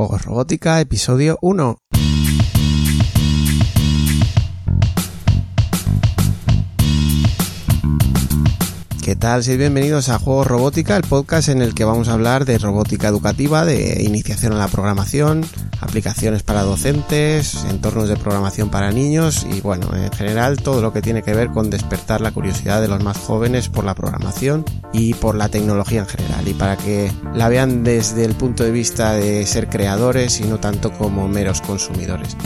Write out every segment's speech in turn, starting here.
Juegos Robótica, episodio 1. ¿Qué tal? Seis bienvenidos a Juegos Robótica, el podcast en el que vamos a hablar de robótica educativa, de iniciación a la programación, aplicaciones para docentes, entornos de programación para niños y bueno, en general todo lo que tiene que ver con despertar la curiosidad de los más jóvenes por la programación y por la tecnología en general y para que la vean desde el punto de vista de ser creadores y no tanto como meros consumidores.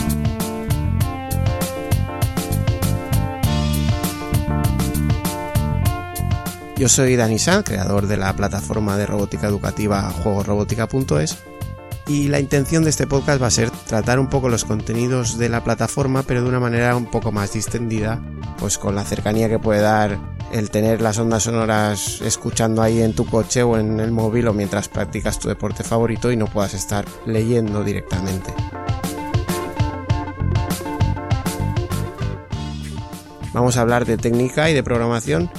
Yo soy Dani San, creador de la plataforma de robótica educativa juegosrobótica.es y la intención de este podcast va a ser tratar un poco los contenidos de la plataforma pero de una manera un poco más distendida, pues con la cercanía que puede dar el tener las ondas sonoras escuchando ahí en tu coche o en el móvil o mientras practicas tu deporte favorito y no puedas estar leyendo directamente. Vamos a hablar de técnica y de programación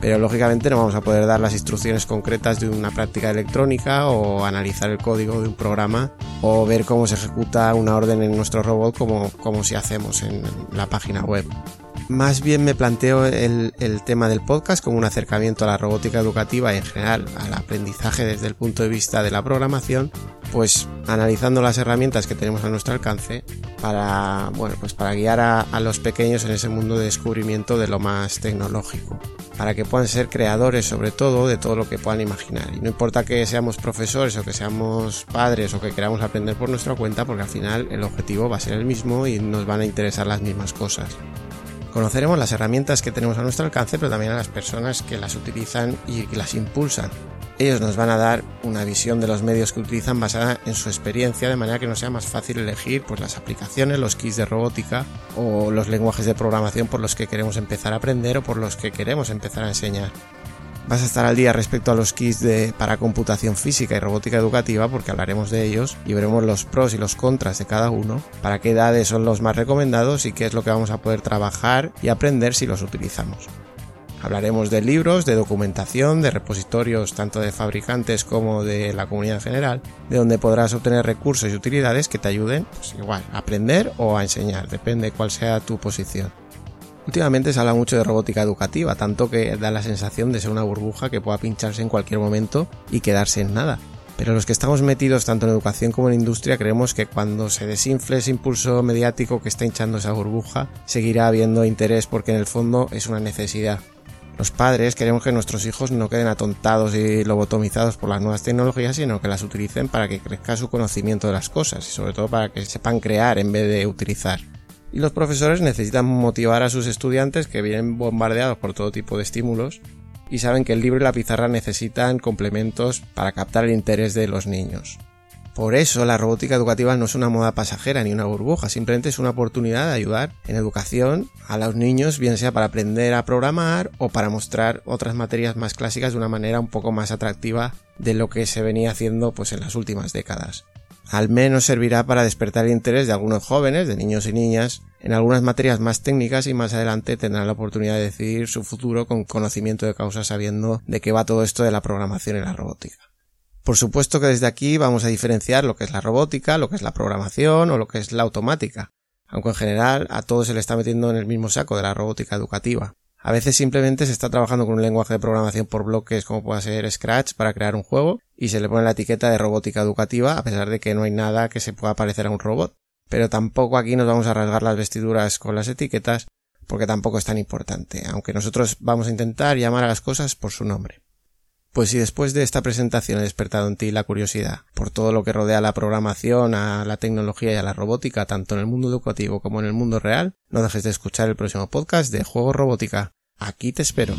pero lógicamente no vamos a poder dar las instrucciones concretas de una práctica electrónica o analizar el código de un programa o ver cómo se ejecuta una orden en nuestro robot como, como si hacemos en la página web. Más bien me planteo el, el, tema del podcast como un acercamiento a la robótica educativa y en general al aprendizaje desde el punto de vista de la programación, pues analizando las herramientas que tenemos a nuestro alcance para, bueno, pues para guiar a, a los pequeños en ese mundo de descubrimiento de lo más tecnológico para que puedan ser creadores sobre todo de todo lo que puedan imaginar. Y no importa que seamos profesores o que seamos padres o que queramos aprender por nuestra cuenta, porque al final el objetivo va a ser el mismo y nos van a interesar las mismas cosas. Conoceremos las herramientas que tenemos a nuestro alcance, pero también a las personas que las utilizan y que las impulsan. Ellos nos van a dar una visión de los medios que utilizan basada en su experiencia, de manera que nos sea más fácil elegir pues, las aplicaciones, los kits de robótica o los lenguajes de programación por los que queremos empezar a aprender o por los que queremos empezar a enseñar. Vas a estar al día respecto a los kits de, para computación física y robótica educativa porque hablaremos de ellos y veremos los pros y los contras de cada uno, para qué edades son los más recomendados y qué es lo que vamos a poder trabajar y aprender si los utilizamos. Hablaremos de libros, de documentación, de repositorios tanto de fabricantes como de la comunidad en general, de donde podrás obtener recursos y utilidades que te ayuden, pues igual, a aprender o a enseñar, depende cuál sea tu posición. Últimamente se habla mucho de robótica educativa, tanto que da la sensación de ser una burbuja que pueda pincharse en cualquier momento y quedarse en nada. Pero los que estamos metidos tanto en educación como en industria creemos que cuando se desinfle ese impulso mediático que está hinchando esa burbuja, seguirá habiendo interés porque en el fondo es una necesidad. Los padres queremos que nuestros hijos no queden atontados y lobotomizados por las nuevas tecnologías, sino que las utilicen para que crezca su conocimiento de las cosas y sobre todo para que sepan crear en vez de utilizar. Y los profesores necesitan motivar a sus estudiantes que vienen bombardeados por todo tipo de estímulos y saben que el libro y la pizarra necesitan complementos para captar el interés de los niños. Por eso la robótica educativa no es una moda pasajera ni una burbuja, simplemente es una oportunidad de ayudar en educación a los niños, bien sea para aprender a programar o para mostrar otras materias más clásicas de una manera un poco más atractiva de lo que se venía haciendo pues en las últimas décadas. Al menos servirá para despertar el interés de algunos jóvenes, de niños y niñas, en algunas materias más técnicas y más adelante tendrán la oportunidad de decidir su futuro con conocimiento de causa sabiendo de qué va todo esto de la programación y la robótica. Por supuesto que desde aquí vamos a diferenciar lo que es la robótica, lo que es la programación o lo que es la automática, aunque en general a todo se le está metiendo en el mismo saco de la robótica educativa. A veces simplemente se está trabajando con un lenguaje de programación por bloques como pueda ser Scratch para crear un juego y se le pone la etiqueta de robótica educativa a pesar de que no hay nada que se pueda parecer a un robot. Pero tampoco aquí nos vamos a rasgar las vestiduras con las etiquetas porque tampoco es tan importante, aunque nosotros vamos a intentar llamar a las cosas por su nombre. Pues si después de esta presentación he despertado en ti la curiosidad por todo lo que rodea a la programación, a la tecnología y a la robótica, tanto en el mundo educativo como en el mundo real, no dejes de escuchar el próximo podcast de Juego Robótica. Aquí te espero.